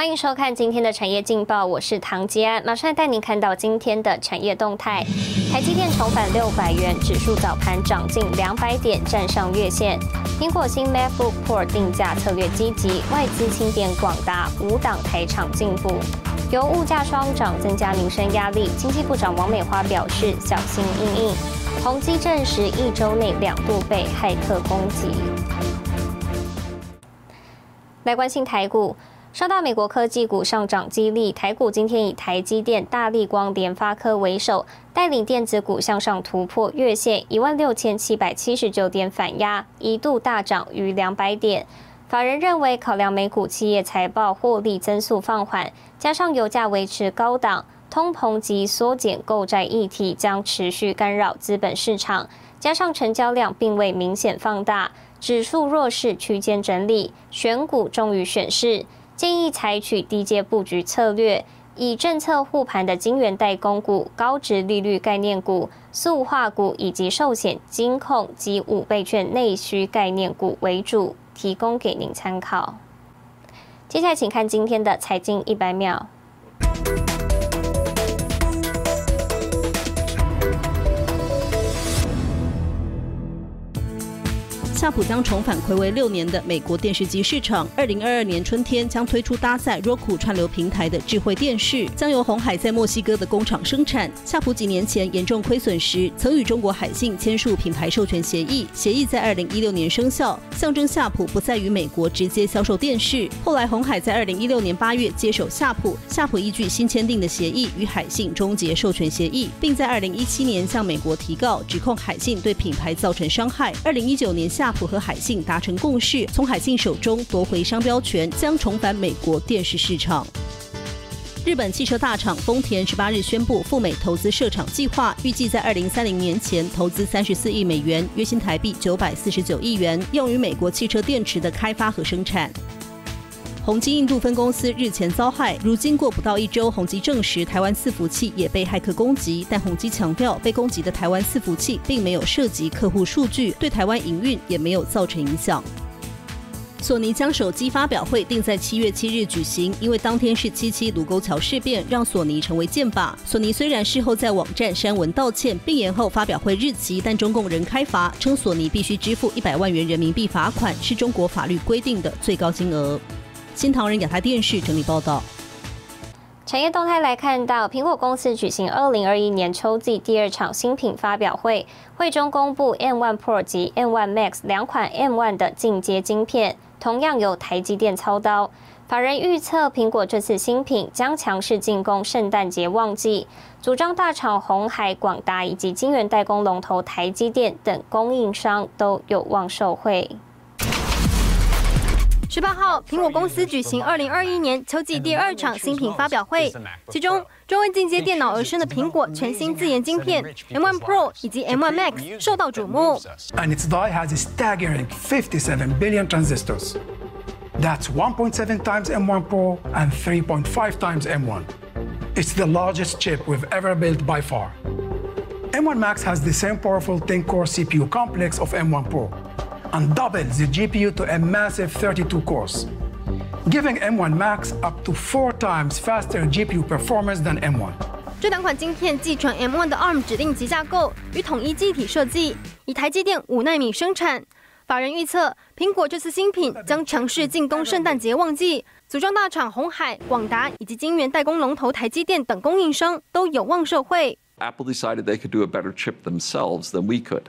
欢迎收看今天的产业劲报，我是唐吉安，马上带您看到今天的产业动态。台积电重返六百元，指数早盘涨近两百点，站上月线。苹果新 MacBook Pro 定价策略积极，外资清点广达五档台厂进步。由物价双涨增加民生压力，经济部长王美花表示小心应应。宏基证实一周内两度被骇客攻击。来关心台股。受到美国科技股上涨激励，台股今天以台积电、大力光、联发科为首，带领电子股向上突破月线一万六千七百七十九点反压，一度大涨逾两百点。法人认为，考量美股企业财报获利增速放缓，加上油价维持高档，通膨及缩减购债议题将持续干扰资本市场，加上成交量并未明显放大，指数弱势区间整理，选股重于选市。建议采取低阶布局策略，以政策护盘的金元代工股、高值利率概念股、塑化股以及寿险、金控及五倍券内需概念股为主，提供给您参考。接下来，请看今天的财经一百秒。夏普将重返暌违六年的美国电视机市场。二零二二年春天将推出搭载 Roku 串流平台的智慧电视，将由红海在墨西哥的工厂生产。夏普几年前严重亏损时，曾与中国海信签署品牌授权协议，协议在二零一六年生效，象征夏普不再与美国直接销售电视。后来红海在二零一六年八月接手夏普，夏普依据新签订的协议与海信终结授权协议，并在二零一七年向美国提告，指控海信对品牌造成伤害。二零一九年夏。普和海信达成共识，从海信手中夺回商标权，将重返美国电视市场。日本汽车大厂丰田十八日宣布赴美投资设厂计划，预计在二零三零年前投资三十四亿美元，约新台币九百四十九亿元，用于美国汽车电池的开发和生产。宏基印度分公司日前遭害，如今过不到一周，宏基证实台湾伺服器也被骇客攻击，但宏基强调，被攻击的台湾伺服器并没有涉及客户数据，对台湾营运也没有造成影响。索尼将手机发表会定在七月七日举行，因为当天是七七卢沟桥事变，让索尼成为箭靶。索尼虽然事后在网站删文道歉，并延后发表会日期，但中共仍开罚，称索尼必须支付一百万元人民币罚款，是中国法律规定的最高金额。新唐人亚太电视整理报道。产业动态来看到，苹果公司举行二零二一年秋季第二场新品发表会，会中公布 M1 Pro 及 M1 Max 两款 M1 的进阶晶片，同样由台积电操刀。法人预测，苹果这次新品将强势进攻圣诞节旺季，组装大厂红海、广达以及晶圆代工龙头台积电等供应商都有望受惠。十八号，苹果公司举行二零二一年秋季第二场新品发表会，其中专为进阶电脑而生的苹果全新自研晶片 M1 Pro 以及 M1 Max 受到瞩目。And its die has a staggering 57 billion transistors. That's 1.7 times M1 Pro and 3.5 times M1. It's the largest chip we've ever built by far. M1 Max has the same powerful 10-core CPU complex of M1 Pro and doubles the GPU to a massive 32 cores, giving M1 Max up to four times faster GPU performance than M1. 这两款晶片继承 M1 的 ARM 指令集架构与统一记忆体设计，以台积电五纳米生产。法人预测，苹果这次新品将强势进攻圣诞节旺季，组装大厂红海、广达以及晶圆代工龙头台积电等供应商都有望受惠。Apple decided they could do a better chip themselves than we could,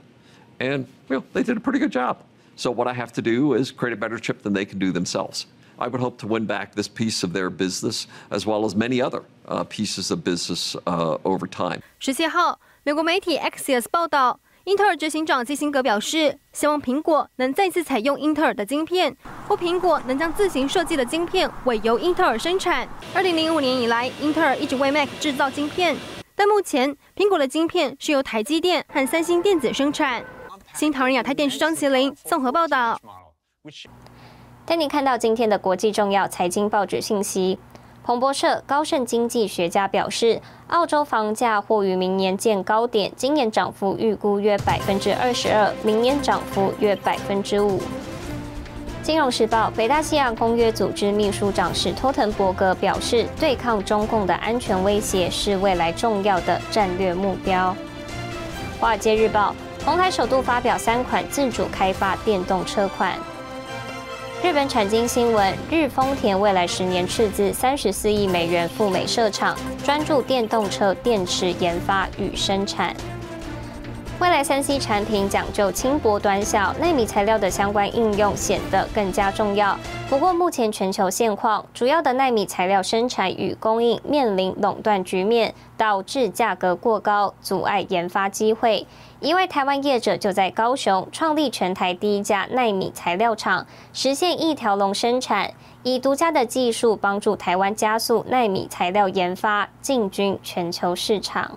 and well, they did a pretty good job. So what I have to do is create a better chip than they can do themselves. I would hope to win back this piece of their business as well as many other uh, pieces of business uh, over time. 十七号，美国媒体 Axios 报道，英特尔执行长基辛格表示，希望苹果能再次采用英特尔的晶片，或苹果能将自行设计的晶片委由英特尔生产。二零零五年以来，英特尔一直为 Mac 制造晶片，但目前苹果的晶片是由台积电和三星电子生产。 新唐人亚太电视张麒麟综合报道。带您看到今天的国际重要财经报纸信息。彭博社高盛经济学家表示，澳洲房价或于明年见高点，今年涨幅预估约百分之二十二，明年涨幅约百分之五。金融时报，北大西洋公约组织秘书长史托滕伯格表示，对抗中共的安全威胁是未来重要的战略目标。华尔街日报，红海首度发表三款自主开发电动车款。日本产经新闻，日丰田未来十年斥资三十四亿美元赴美设厂，专注电动车电池研发与生产。未来三 C 产品讲究轻薄短小，纳米材料的相关应用显得更加重要。不过，目前全球现况，主要的纳米材料生产与供应面临垄断局面，导致价格过高，阻碍研发机会。一位台湾业者就在高雄创立全台第一家纳米材料厂，实现一条龙生产，以独家的技术帮助台湾加速纳米材料研发，进军全球市场。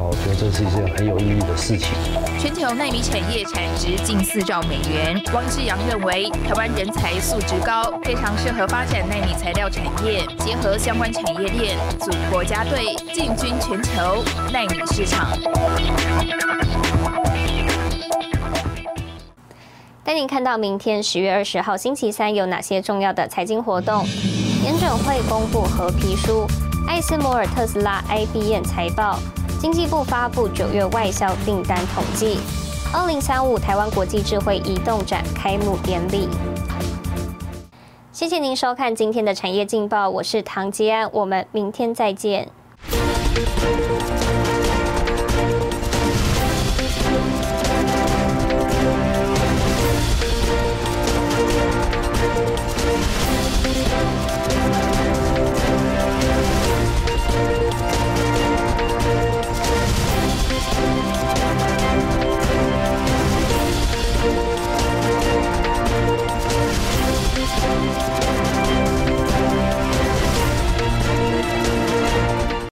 我觉得这是一件很有意义的事情。全球纳米产业产值近四兆美元。汪志阳认为，台湾人才素质高，非常适合发展纳米材料产业，结合相关产业链，组国家队，进军全球纳米市场。带您看到明天十月二十号星期三有哪些重要的财经活动？研准会公布合皮书，艾斯摩尔特斯拉 IBM 财报。经济部发布九月外销订单统计。二零三五台湾国际智慧移动展开幕典礼。谢谢您收看今天的产业劲报，我是唐吉安，我们明天再见。